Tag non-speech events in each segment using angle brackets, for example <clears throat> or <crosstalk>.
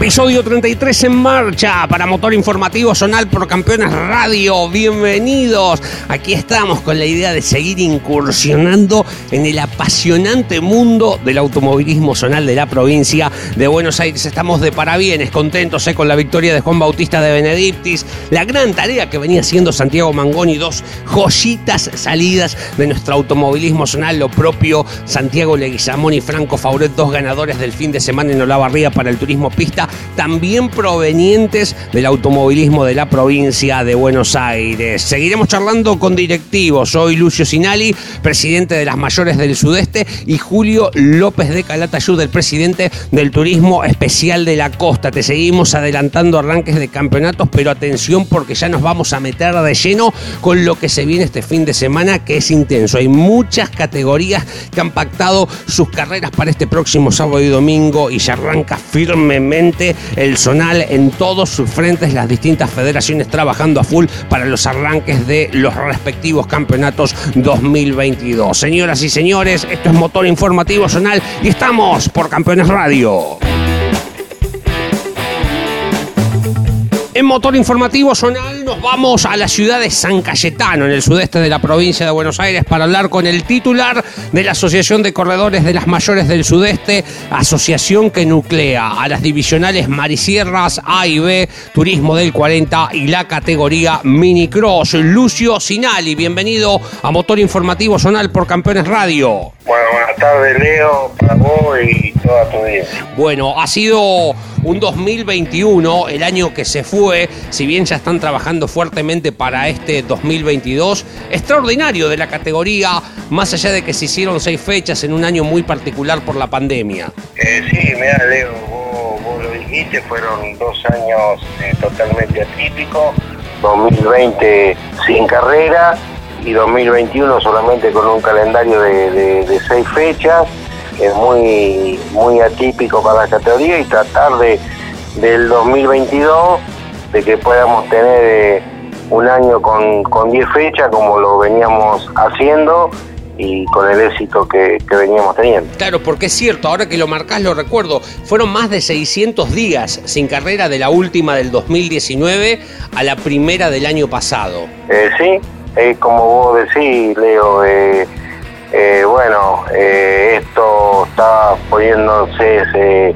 Episodio 33 en marcha para Motor Informativo Zonal por Campeones Radio. Bienvenidos. Aquí estamos con la idea de seguir incursionando en el apasionante mundo del automovilismo zonal de la provincia de Buenos Aires. Estamos de parabienes, contentos eh, con la victoria de Juan Bautista de Benedictis, la gran tarea que venía haciendo Santiago Mangoni, dos joyitas salidas de nuestro automovilismo zonal, lo propio Santiago Leguizamón y Franco Fauret, dos ganadores del fin de semana en Olavarría para el turismo pista también provenientes del automovilismo de la provincia de Buenos Aires. Seguiremos charlando con directivos. Soy Lucio Sinali, presidente de las mayores del sudeste, y Julio López de Calatayud, el presidente del Turismo Especial de la Costa. Te seguimos adelantando arranques de campeonatos, pero atención porque ya nos vamos a meter de lleno con lo que se viene este fin de semana, que es intenso. Hay muchas categorías que han pactado sus carreras para este próximo sábado y domingo y ya arranca firmemente el zonal en todos sus frentes, las distintas federaciones trabajando a full para los arranques de los respectivos campeonatos 2022. Señoras y señores, esto es Motor Informativo Zonal y estamos por Campeones Radio. En Motor Informativo Zonal nos vamos a la ciudad de San Cayetano, en el sudeste de la provincia de Buenos Aires, para hablar con el titular de la Asociación de Corredores de las Mayores del Sudeste, asociación que nuclea a las divisionales Marisierras A y B, Turismo del 40 y la categoría Minicross. Lucio Sinali, bienvenido a Motor Informativo Zonal por Campeones Radio. Bueno, buenas tardes Leo, para vos y toda tu audiencia. Bueno, ha sido un 2021, el año que se fue, si bien ya están trabajando fuertemente para este 2022, extraordinario de la categoría, más allá de que se hicieron seis fechas en un año muy particular por la pandemia. Eh, sí, mira Leo, vos, lo dijiste, fueron dos años eh, totalmente atípicos, 2020 sin carrera y 2021 solamente con un calendario de seis fechas es muy, muy atípico para la categoría y tratar de del 2022 de que podamos tener eh, un año con, con 10 fechas como lo veníamos haciendo y con el éxito que, que, veníamos teniendo. Claro, porque es cierto, ahora que lo marcás lo recuerdo, fueron más de 600 días sin carrera de la última del 2019 a la primera del año pasado. Eh, sí, es como vos decís, Leo, eh, eh, bueno, eh, esto está poniéndose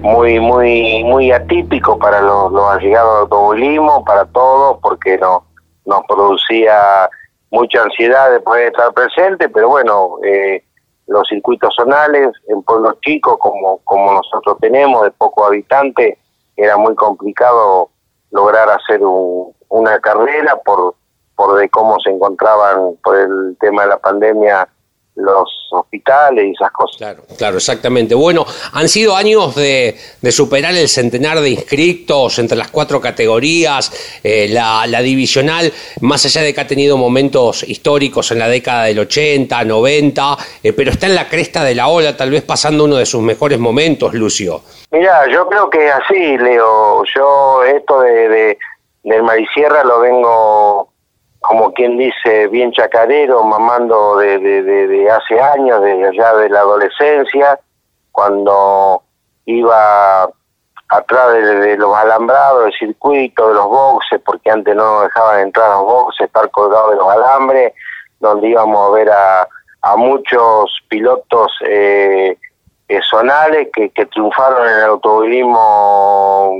muy, muy, muy atípico para los, los allegados al automovilismo, para todos, porque no, nos producía mucha ansiedad de poder estar presente, pero bueno, eh, los circuitos zonales en pueblos chicos como, como nosotros tenemos, de pocos habitantes, era muy complicado lograr hacer una carrera por, por de cómo se encontraban por el tema de la pandemia los hospitales y esas cosas. Claro, claro, exactamente. Bueno, han sido años de, de superar el centenar de inscritos entre las cuatro categorías, eh, la, la, divisional, más allá de que ha tenido momentos históricos en la década del 80, 90, eh, pero está en la cresta de la ola, tal vez pasando uno de sus mejores momentos, Lucio. Mira, yo creo que así, Leo. Yo esto de, de del Marisierra lo vengo como quien dice, bien chacarero, mamando de, de, hace años, desde allá de la adolescencia, cuando iba atrás de, los alambrados, del circuito, de los boxes, porque antes no dejaban entrar los boxes, estar colgados de los alambres, donde íbamos a ver a, a muchos pilotos eh, eh, que, que triunfaron en el automovilismo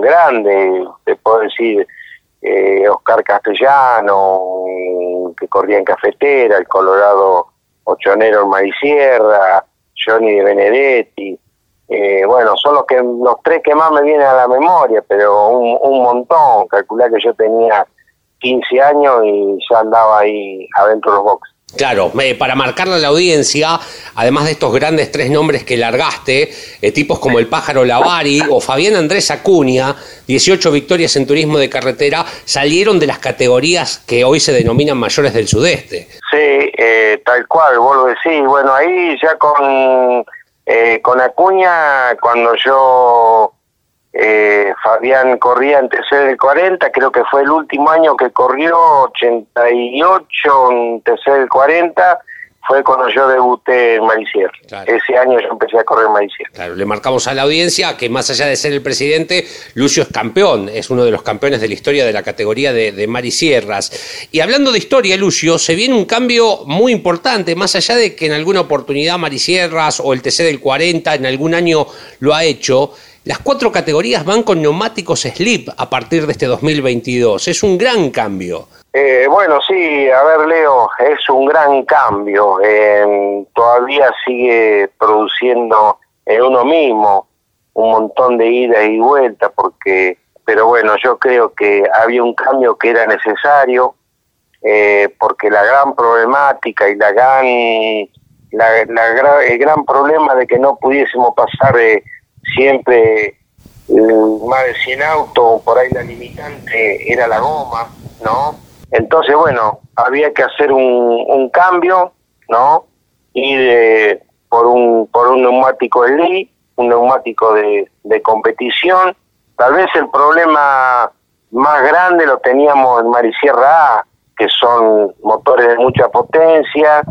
grande, te puedo decir, eh, Oscar Castellano, que corría en Cafetera, el Colorado Ochonero en Marisierra, Johnny de Benedetti. Eh, bueno, son los, que, los tres que más me vienen a la memoria, pero un, un montón. Calculá que yo tenía 15 años y ya andaba ahí adentro de los boxes. Claro, para marcarle a la audiencia, además de estos grandes tres nombres que largaste, eh, tipos como el pájaro Lavari o Fabián Andrés Acuña, 18 victorias en turismo de carretera, salieron de las categorías que hoy se denominan mayores del sudeste. Sí, eh, tal cual, vos lo decís. Bueno, ahí ya con, eh, con Acuña, cuando yo eh, Fabián corría en TC del 40, creo que fue el último año que corrió, 88 en TC del 40, fue cuando yo debuté en Marisierra. Ese año yo empecé a correr en Marisierra. Claro, le marcamos a la audiencia que más allá de ser el presidente, Lucio es campeón, es uno de los campeones de la historia de la categoría de, de Marisierras. Y hablando de historia, Lucio, se viene un cambio muy importante, más allá de que en alguna oportunidad Marisierras o el TC del 40 en algún año lo ha hecho, las cuatro categorías van con neumáticos slip a partir de este 2022. Es un gran cambio. Eh, bueno, sí, a ver, Leo, es un gran cambio. todavía sigue produciendo en uno mismo un montón de ida y vuelta, porque, pero bueno, yo creo que había un cambio que era necesario, eh, porque la gran problemática y la gran, la, el gran problema de que no pudiésemos pasar eh, siempre más de 100 autos, por ahí la limitante era la goma, ¿no? Entonces, bueno, había que hacer un, un cambio, ¿no? Ir por un por un neumático de un neumático de, de competición. Tal vez el problema más grande lo teníamos en Marisierra A, que son motores de mucha potencia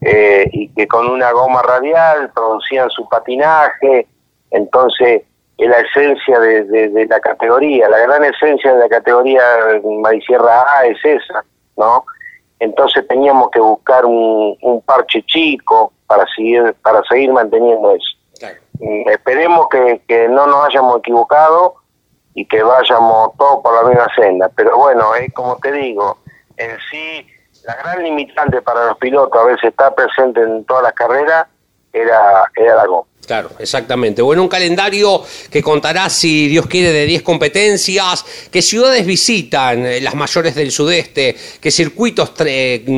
eh, y que con una goma radial producían su patinaje, entonces, es la esencia de, la categoría, la gran esencia de la categoría Marisierra A es esa, ¿no? Entonces teníamos que buscar un, parche chico para seguir, para seguir manteniendo eso. Mm, esperemos que, que no nos hayamos equivocado y que vayamos todos por la misma senda. Pero bueno, es como te digo, en sí, la gran limitante para los pilotos, a veces está presente en todas las carreras, era, era la goma. Claro, exactamente. Bueno, un calendario que contará, si Dios quiere, de 10 competencias, qué ciudades visitan eh, las mayores del sudeste, qué circuitos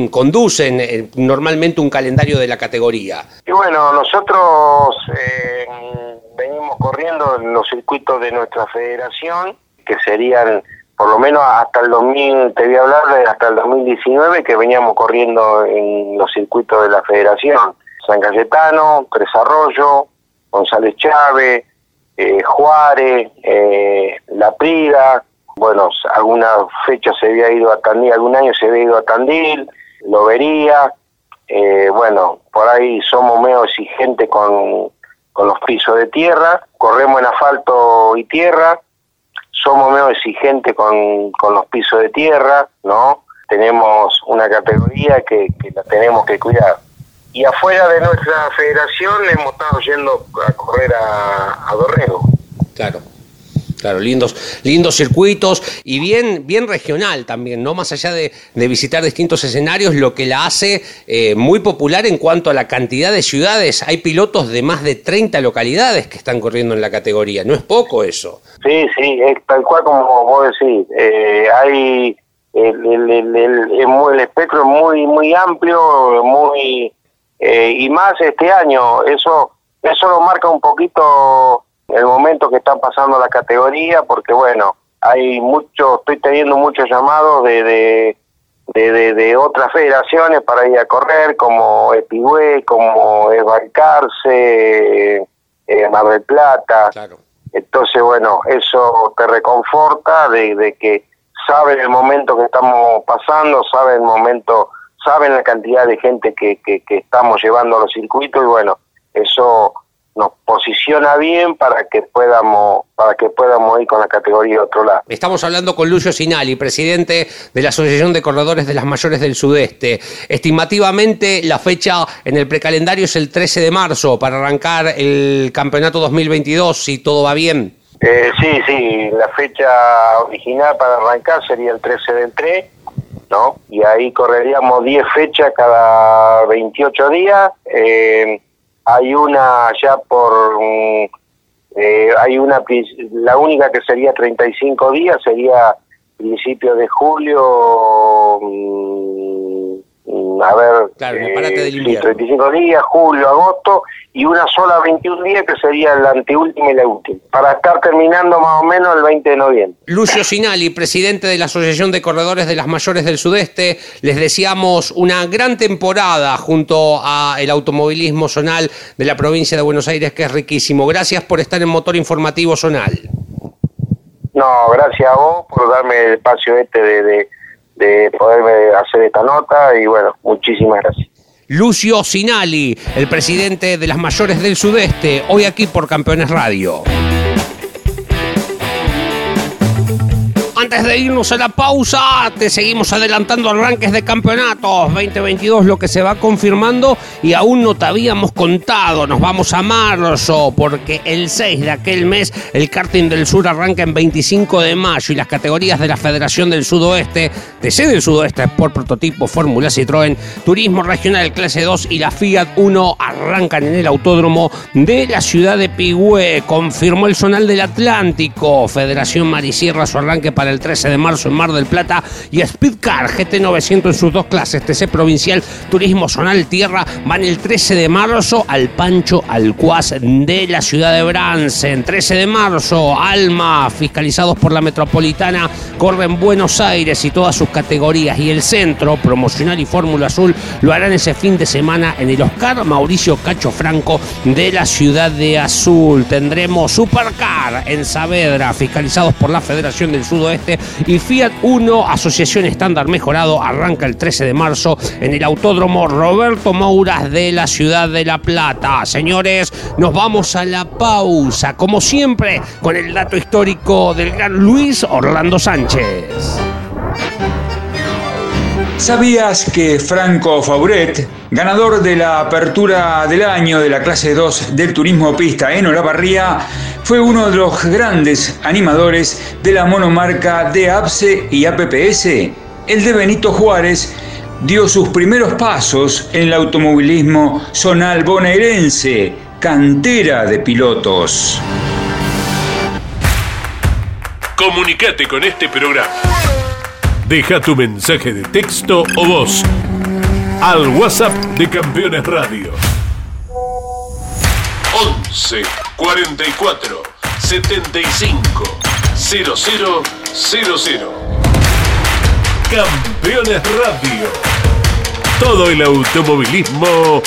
conducen eh, normalmente un calendario de la categoría. Y bueno, nosotros eh, venimos corriendo en los circuitos de nuestra federación, que serían por lo menos hasta el 2000, te voy a hablar de hasta el 2019, que veníamos corriendo en los circuitos de la federación. San Cayetano, Tres Arroyo, González Chávez, eh, Juárez, eh, La Prida, bueno, alguna fecha se había ido a Tandil, algún año se había ido a Tandil, Lobería, eh, bueno, por ahí somos medio exigentes con, con los pisos de tierra, corremos en asfalto y tierra, somos medio exigentes con, con los pisos de tierra, ¿no? Tenemos una categoría que, que la tenemos que cuidar y afuera de nuestra federación hemos estado yendo a correr a, a Dorrego. Claro. Claro, lindos, lindos circuitos y bien, bien regional también, ¿no? Más allá de, visitar distintos escenarios, lo que la hace eh, muy popular en cuanto a la cantidad de ciudades. Hay pilotos de más de 30 localidades que están corriendo en la categoría, no es poco eso. Sí, sí, es tal cual como vos decís. Eh, hay el, el, el, el, espectro es muy, muy amplio, muy eh, y más este año. Eso, eso lo marca un poquito el momento que están pasando la categoría, porque bueno, hay mucho, estoy teniendo muchos llamados de, de, de, de, otras federaciones para ir a correr, como Epigüe, como Esbalcarce, eh, Mar del Plata. Entonces, bueno, eso te reconforta de, de que saben el momento que estamos pasando, saben el momento saben la cantidad de gente que, que, estamos llevando a los circuitos y bueno, eso nos posiciona bien para que podamos para que podamos ir con la categoría de otro lado. Estamos hablando con Lucio Sinali, presidente de la Asociación de Corredores de las Mayores del Sudeste. Estimativamente la fecha en el precalendario es el 13 de marzo para arrancar el campeonato 2022 si todo va bien. Eh, sí, sí, la fecha original para arrancar sería el 13 del 3 y ahí correríamos 10 fechas cada 28 días. Eh, hay una ya por... Mm, eh, hay una... La única que sería 35 días sería principio de julio, a ver, Claro, del sí, invierno. 35 días, julio, agosto, y una sola 21 días que sería la anteúltima y la última, para estar terminando más o menos el 20 de noviembre. Lucio Sinali, presidente de la Asociación de Corredores de las Mayores del Sudeste, les deseamos una gran temporada junto a el automovilismo zonal de la provincia de Buenos Aires, que es riquísimo. Gracias por estar en Motor Informativo Zonal. No, gracias a vos por darme el espacio este de, de, de poderme hacer esta nota y bueno, muchísimas gracias. Lucio Sinali, el presidente de las Mayores del Sudeste, hoy aquí por Campeones Radio. Antes de irnos a la pausa, te seguimos adelantando arranques de campeonatos 2022, lo que se va confirmando y aún no te habíamos contado. Nos vamos a marzo porque el 6 de aquel mes el karting del sur arranca en 25 de mayo y las categorías de la Federación del Sudoeste, TC del Sudoeste por prototipo Fórmula Citroën, Turismo Regional Clase 2 y la Fiat 1 arrancan en el autódromo de la ciudad de Pigüé. Confirmó el Zonal del Atlántico, Federación Marisierra su arranque para el 13 de marzo en Mar del Plata y Speedcar GT900 en sus dos clases, TC Provincial, Turismo Zonal Tierra, van el 13 de marzo al Pancho Alcuaz de la ciudad de Bransen. 13 de marzo, Alma, fiscalizados por la Metropolitana, corren Buenos Aires y todas sus categorías y el centro, promocional y Fórmula Azul, lo harán ese fin de semana en el Oscar Mauricio Cacho Franco de la ciudad de Azul. Tendremos Supercar en Saavedra, fiscalizados por la Federación del Sudoeste y Fiat 1, Asociación Estándar Mejorado, arranca el 13 de marzo en el Autódromo Roberto Mouras de la ciudad de La Plata. Señores, nos vamos a la pausa, como siempre, con el dato histórico del gran Luis Orlando Sánchez. ¿Sabías que Franco Fauret, ganador de la apertura del año de la clase 2 del turismo pista en Olavarría, fue uno de los grandes animadores de la monomarca de APSE y APPS? El de Benito Juárez dio sus primeros pasos en el automovilismo zonal bonaerense, cantera de pilotos. Comunicate con este programa. Deja tu mensaje de texto o voz al WhatsApp de Campeones Radio. 11 44 75 0000. Campeones Radio. Todo el automovilismo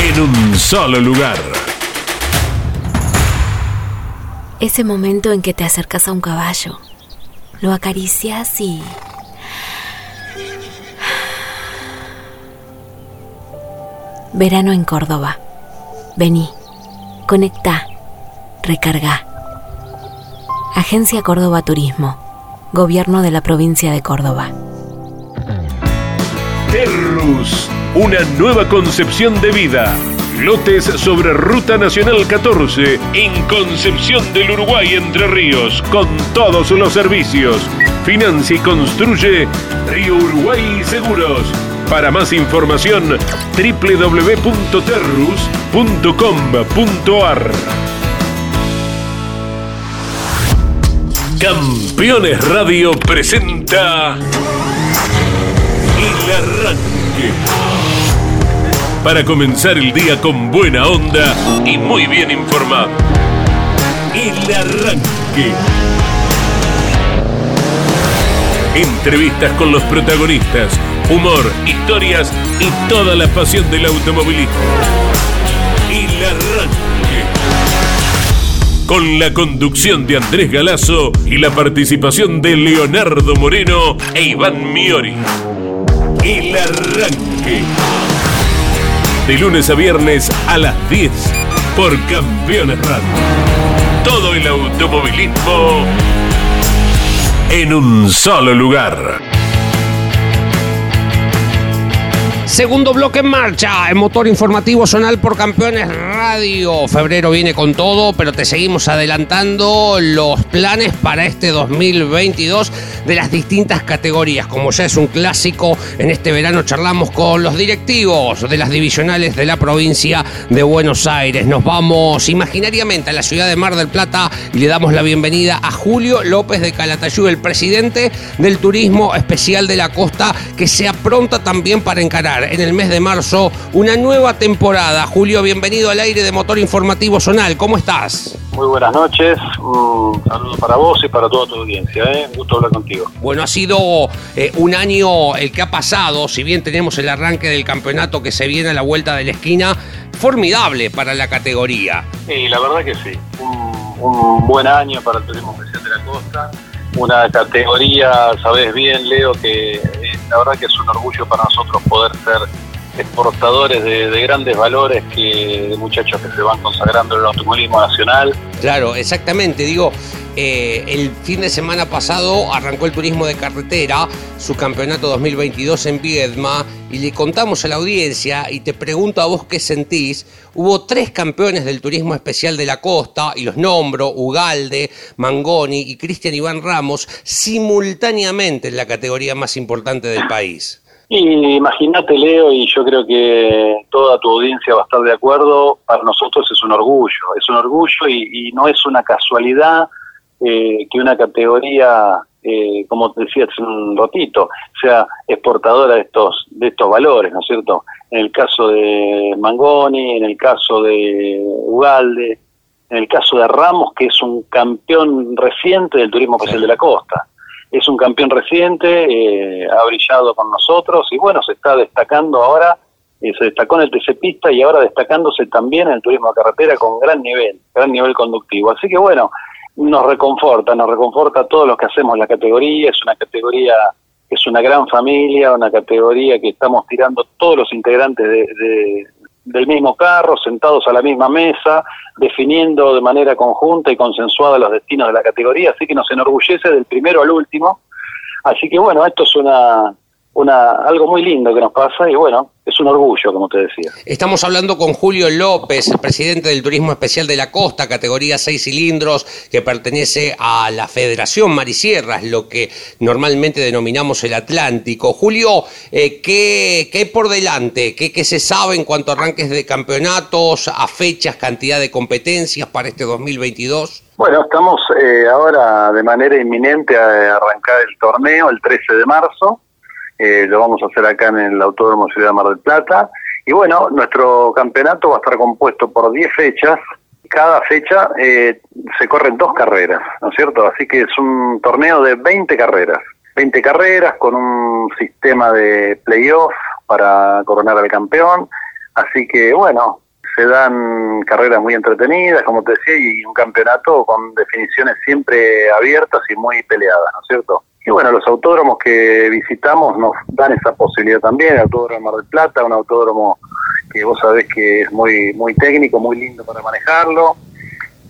en un solo lugar. Ese momento en que te acercas a un caballo, lo acaricias y... <sighs> Verano en Córdoba. Vení, conecta, recarga. Agencia Córdoba Turismo, Gobierno de la provincia de Córdoba. Terrus, una nueva concepción de vida. Lotes sobre Ruta Nacional 14 en Concepción del Uruguay Entre Ríos con todos los servicios. Financia y construye Río Uruguay Seguros. Para más información www.terrus.com.ar Campeones Radio presenta El Arranque. Para comenzar el día con buena onda y muy bien informado. El Arranque. Entrevistas con los protagonistas, humor, historias y toda la pasión del automovilismo. El Arranque. Con la conducción de Andrés Galazo y la participación de Leonardo Moreno e Iván Miori. El Arranque. De lunes a viernes a las 10 por Campeones Radio. Todo el automovilismo en un solo lugar. Segundo bloque en marcha, el motor informativo zonal por Campeones Radio. Febrero viene con todo, pero te seguimos adelantando los planes para este 2022 de las distintas categorías. Como ya es un clásico, en este verano charlamos con los directivos de las divisionales de la provincia de Buenos Aires. Nos vamos imaginariamente a la ciudad de Mar del Plata y le damos la bienvenida a Julio López de Calatayud, el presidente del Turismo Especial de la Costa, que se apronta también para encarar en el mes de marzo una nueva temporada. Julio, bienvenido al aire de Motor Informativo Zonal. ¿Cómo estás? Muy buenas noches, un saludo para vos y para toda tu audiencia, ¿eh? un gusto hablar contigo. Bueno, ha sido eh, un año el que ha pasado, si bien tenemos el arranque del campeonato que se viene a la vuelta de la esquina, formidable para la categoría. Y la verdad que sí, un, un buen año para el turismo especial de la costa, una categoría, sabes bien Leo, que la verdad que es un orgullo para nosotros poder ser exportadores de, grandes valores que de muchachos que se van consagrando en el automovilismo nacional. Claro, exactamente. Digo, eh, el fin de semana pasado arrancó el turismo de carretera, su campeonato 2022 en Viedma, y le contamos a la audiencia y te pregunto a vos qué sentís. Hubo tres campeones del turismo especial de la costa, y los nombro, Ugalde, Mangoni y Cristian Iván Ramos, simultáneamente en la categoría más importante del país. Y imagínate, Leo, y yo creo que toda tu audiencia va a estar de acuerdo, para nosotros es un orgullo, es un orgullo y, no es una casualidad eh, que una categoría, eh, como te decía hace un ratito, sea exportadora de estos, de estos valores, ¿no es cierto? En el caso de Mangoni, en el caso de Ugalde, en el caso de Ramos, que es un campeón reciente del turismo especial de la costa es un campeón reciente, eh, ha brillado con nosotros y bueno, se está destacando ahora, eh, se destacó en el TC Pista y ahora destacándose también en el turismo de carretera con gran nivel, gran nivel conductivo. Así que bueno, nos reconforta, nos reconforta a todos los que hacemos la categoría, es una categoría es una gran familia, una categoría que estamos tirando todos los integrantes de, del mismo carro, sentados a la misma mesa, definiendo de manera conjunta y consensuada los destinos de la categoría, así que nos enorgullece del primero al último. Así que bueno, esto es una, una, algo muy lindo que nos pasa y bueno, es un orgullo, como te decía. Estamos hablando con Julio López, el presidente del Turismo Especial de la Costa, categoría 6 cilindros, que pertenece a la Federación Marisierras, lo que normalmente denominamos el Atlántico. Julio, eh, ¿qué, ¿qué, hay por delante? ¿Qué, ¿Qué se sabe en cuanto a arranques de campeonatos, a fechas, cantidad de competencias para este 2022? Bueno, estamos eh, ahora de manera inminente a arrancar el torneo el 13 de marzo eh, lo vamos a hacer acá en el Autódromo Ciudad Mar del Plata. Y bueno, nuestro campeonato va a estar compuesto por 10 fechas. Cada fecha eh, se corren dos carreras, ¿no es cierto? Así que es un torneo de 20 carreras. 20 carreras con un sistema de playoff para coronar al campeón. Así que bueno, se dan carreras muy entretenidas, como te decía, y un campeonato con definiciones siempre abiertas y muy peleadas, ¿no es cierto? Y bueno, los autódromos que visitamos nos dan esa posibilidad también, el Autódromo Mar del Plata, un autódromo que vos sabés que es muy, muy técnico, muy lindo para manejarlo.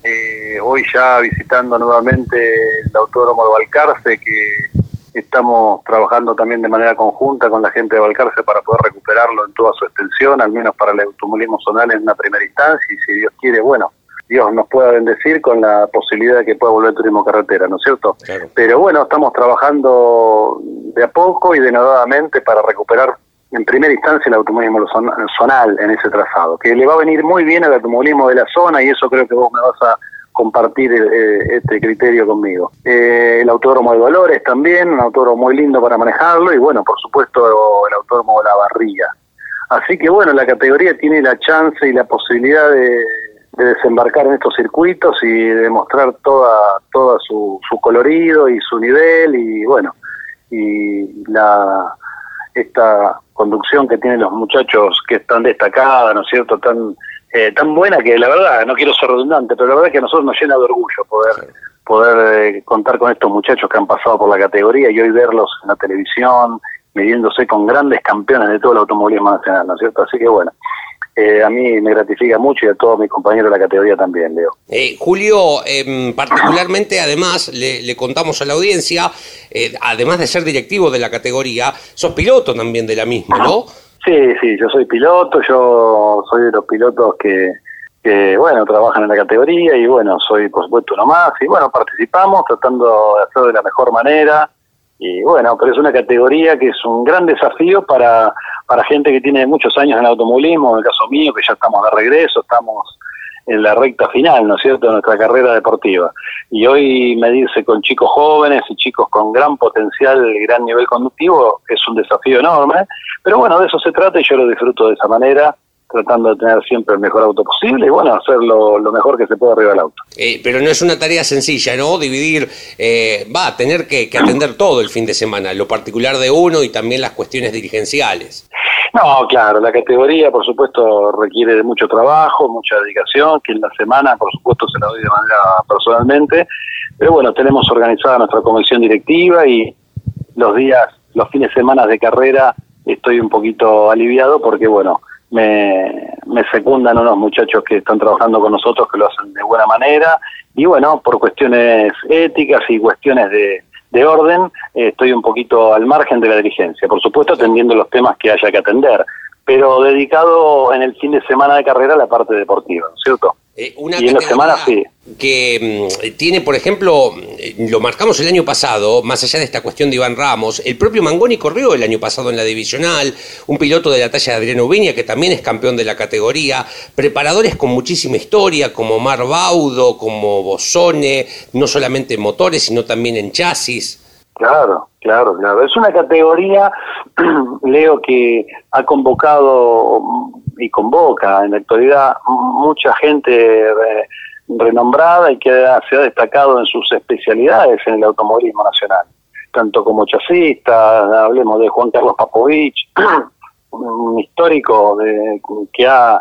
Eh, hoy ya visitando nuevamente el Autódromo de Balcarce, que estamos trabajando también de manera conjunta con la gente de Balcarce para poder recuperarlo en toda su extensión, al menos para el automovilismo zonal en una primera instancia, y si Dios quiere, bueno, Dios nos pueda bendecir con la posibilidad de que pueda volver el turismo carretera, ¿no es cierto? Pero bueno, estamos trabajando de a poco y denodadamente para recuperar en primera instancia el automovilismo zonal en ese trazado, que le va a venir muy bien al automovilismo de la zona y eso creo que vos me vas a compartir eh, este criterio conmigo. Eh, el autódromo de Dolores también, un autódromo muy lindo para manejarlo y bueno, por supuesto el autódromo de La Barriga. Así que bueno, la categoría tiene la chance y la posibilidad de de desembarcar en estos circuitos y demostrar toda toda su, su colorido y su nivel y bueno y la esta conducción que tienen los muchachos que están destacadas, ¿no es cierto?, tan eh, tan buena que la verdad, no quiero ser redundante, pero la verdad es que a nosotros nos llena de orgullo poder poder eh, contar con estos muchachos que han pasado por la categoría y hoy verlos en la televisión, midiéndose con grandes campeones de todo el automovilismo nacional, ¿no es cierto? Así que bueno, eh, a mí me gratifica mucho y a todos mis compañeros de la categoría también, Leo. Eh, Julio, em, particularmente, además, le, contamos a la audiencia, eh, además de ser directivo de la categoría, sos piloto también de la misma, ¿no? Sí, sí, yo soy piloto, yo soy de los pilotos que, que, bueno, trabajan en la categoría y bueno, soy por supuesto uno más y bueno, participamos tratando de hacerlo de la mejor manera y bueno, pero es una categoría que es un gran desafío para, para gente que tiene muchos años en el automovilismo, en el caso mío, que ya estamos de regreso, estamos en la recta final, ¿no es cierto?, de nuestra carrera deportiva. Y hoy medirse con chicos jóvenes y chicos con gran potencial gran nivel conductivo es un desafío enorme, pero bueno, de eso se trata y yo lo disfruto de esa manera tratando de tener siempre el mejor auto posible y bueno, hacer lo, mejor que se pueda arriba del auto. Eh, pero no es una tarea sencilla, ¿no? Dividir, eh, va a tener que, atender todo el fin de semana, lo particular de uno y también las cuestiones dirigenciales. No, claro, la categoría por supuesto requiere de mucho trabajo, mucha dedicación, que en la semana por supuesto se la doy de manera personalmente, pero bueno, tenemos organizada nuestra comisión directiva y los días, los fines de semana de carrera estoy un poquito aliviado porque bueno, me, me secundan unos muchachos que están trabajando con nosotros que lo hacen de buena manera y bueno, por cuestiones éticas y cuestiones de, de orden, eh, estoy un poquito al margen de la dirigencia, por supuesto atendiendo los temas que haya que atender, pero dedicado en el fin de semana de carrera a la parte deportiva, ¿cierto? Eh, una y en la semana sí. Que mm, tiene, por ejemplo, mm, lo marcamos el año pasado, más allá de esta cuestión de Iván Ramos, el propio Mangoni corrió el año pasado en la divisional, un piloto de la talla de Adriano Viña, que también es campeón de la categoría, preparadores con muchísima historia, como Mar Baudo, como Bosone, no solamente en motores, sino también en chasis. Claro, claro, claro. Es una categoría, <clears throat> Leo, que ha convocado y convoca en la actualidad mucha gente renombrada y que se ha destacado en sus especialidades en el automovilismo nacional, tanto como chasista, hablemos de Juan Carlos Papovich, <clears throat> un histórico de, que ha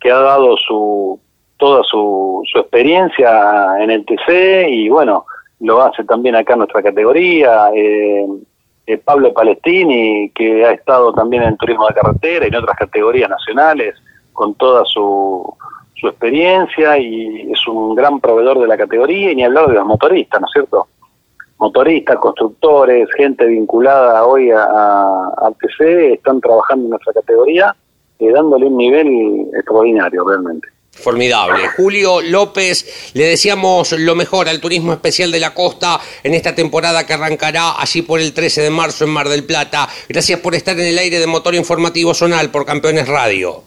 que ha dado su toda su, su experiencia en el TC y bueno, lo hace también acá en nuestra categoría. Eh, eh, Pablo Palestini, que ha estado también en turismo de carretera y en otras categorías nacionales, con toda su, su experiencia y es un gran proveedor de la categoría, y ni hablar de los motoristas, ¿no es cierto? Motoristas, constructores, gente vinculada hoy a, a, TC, están trabajando en nuestra categoría, eh, dándole un nivel extraordinario realmente. Formidable. Julio López, le deseamos lo mejor al Turismo Especial de la Costa en esta temporada que arrancará allí por el 13 de marzo en Mar del Plata. Gracias por estar en el aire de Motor Informativo Zonal por Campeones Radio.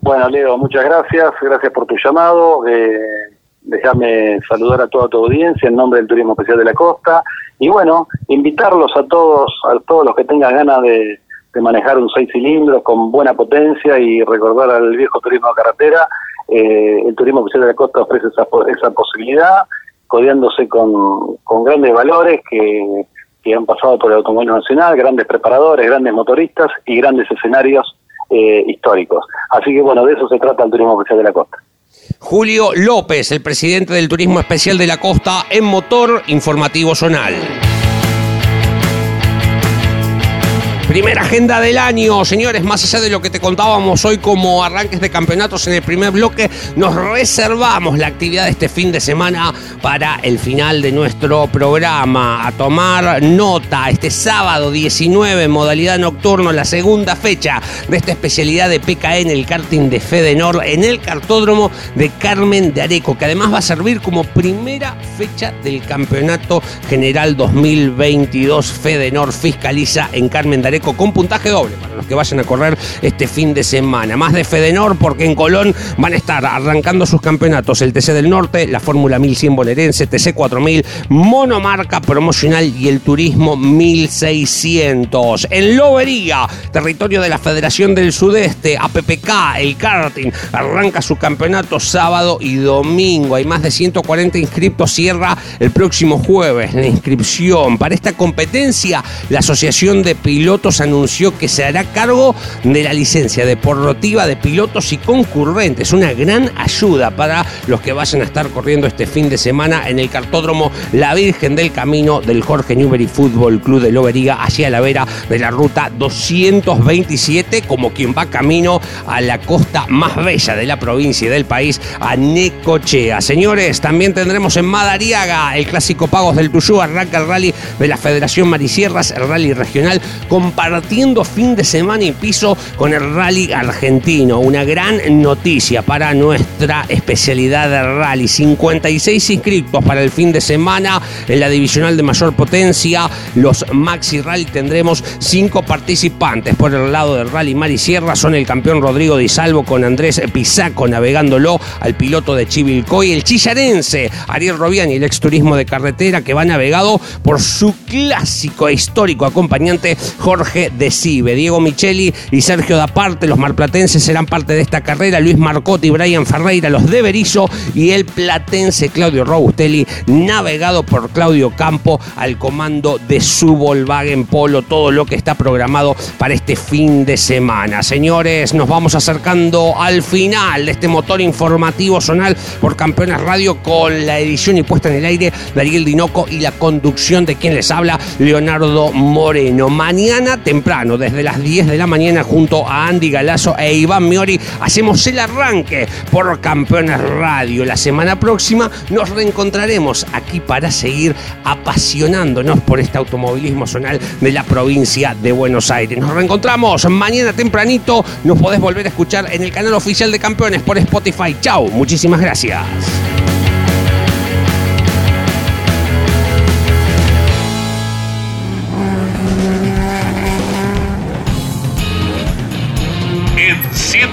Bueno, Leo, muchas gracias. Gracias por tu llamado. Eh, déjame saludar a toda tu audiencia en nombre del Turismo Especial de la Costa. Y bueno, invitarlos a todos, a todos los que tengan ganas de de manejar un seis cilindros con buena potencia y recordar al viejo turismo de carretera, eh, el turismo oficial de la costa ofrece esa, esa posibilidad, codeándose con, con grandes valores que, que, han pasado por el automóvil nacional, grandes preparadores, grandes motoristas y grandes escenarios eh, históricos. Así que bueno, de eso se trata el turismo oficial de la costa. Julio López, el presidente del Turismo Especial de la Costa en Motor Informativo Zonal. Primera agenda del año, señores, más allá de lo que te contábamos hoy como arranques de campeonatos en el primer bloque, nos reservamos la actividad de este fin de semana para el final de nuestro programa. A tomar nota, este sábado 19, modalidad nocturno, la segunda fecha de esta especialidad de PKN, el karting de Fedenor, en el cartódromo de Carmen de Areco, que además va a servir como primera fecha del campeonato general 2022. Fedenor fiscaliza en Carmen de Areco con puntaje doble para los que vayan a correr este fin de semana. Más de Fedenor porque en Colón van a estar arrancando sus campeonatos el TC del Norte, la Fórmula 1100 bolerense, TC 4000, monomarca promocional y el Turismo 1600. En Lobería, territorio de la Federación del Sudeste, APPK, el karting, arranca su campeonato sábado y domingo. Hay más de 140 inscriptos, cierra el próximo jueves la inscripción. Para esta competencia, la Asociación de Pilotos anunció que se hará cargo de la licencia deportiva de pilotos y concurrentes. Una gran ayuda para los que vayan a estar corriendo este fin de semana en el cartódromo La Virgen del Camino del Jorge Newbery Fútbol Club de Lobería, allí a la vera de la ruta 227, como quien va camino a la costa más bella de la provincia y del país, a Necochea. Señores, también tendremos en Madariaga el clásico Pagos del Tuyú, arranca el rally de la Federación Marisierras, el rally regional con compartiendo fin de semana y piso con el rally argentino. Una gran noticia para nuestra especialidad de rally. 56 inscritos para el fin de semana en la divisional de mayor potencia. Los Maxi Rally tendremos cinco participantes. Por el lado del Rally Mar y Sierra son el campeón Rodrigo Di Salvo con Andrés Pisaco navegándolo al piloto de Chivilcoy, el chillarense Ariel Robiani, el ex turismo de carretera que va navegado por su clásico e histórico acompañante Jorge de Cibe. Diego Micheli y Sergio Daparte, los marplatenses, serán parte de esta carrera. Luis Marcotti Brian Ferreira, los de Berizo y el platense Claudio Robustelli, navegado por Claudio Campo al comando de su Volkswagen Polo. Todo lo que está programado para este fin de semana. Señores, nos vamos acercando al final de este motor informativo zonal por Campeones Radio con la edición y puesta en el aire de Ariel Dinoco y la conducción de quien les habla, Leonardo Moreno. Mañana temprano, desde las 10 de la mañana, junto a Andy Galazo e Iván Miori, hacemos el arranque por Campeones Radio. La semana próxima nos reencontraremos aquí para seguir apasionándonos por este automovilismo zonal de la provincia de Buenos Aires. Nos reencontramos mañana tempranito. Nos podés volver a escuchar en el canal oficial de Campeones por Spotify. Chao, muchísimas gracias.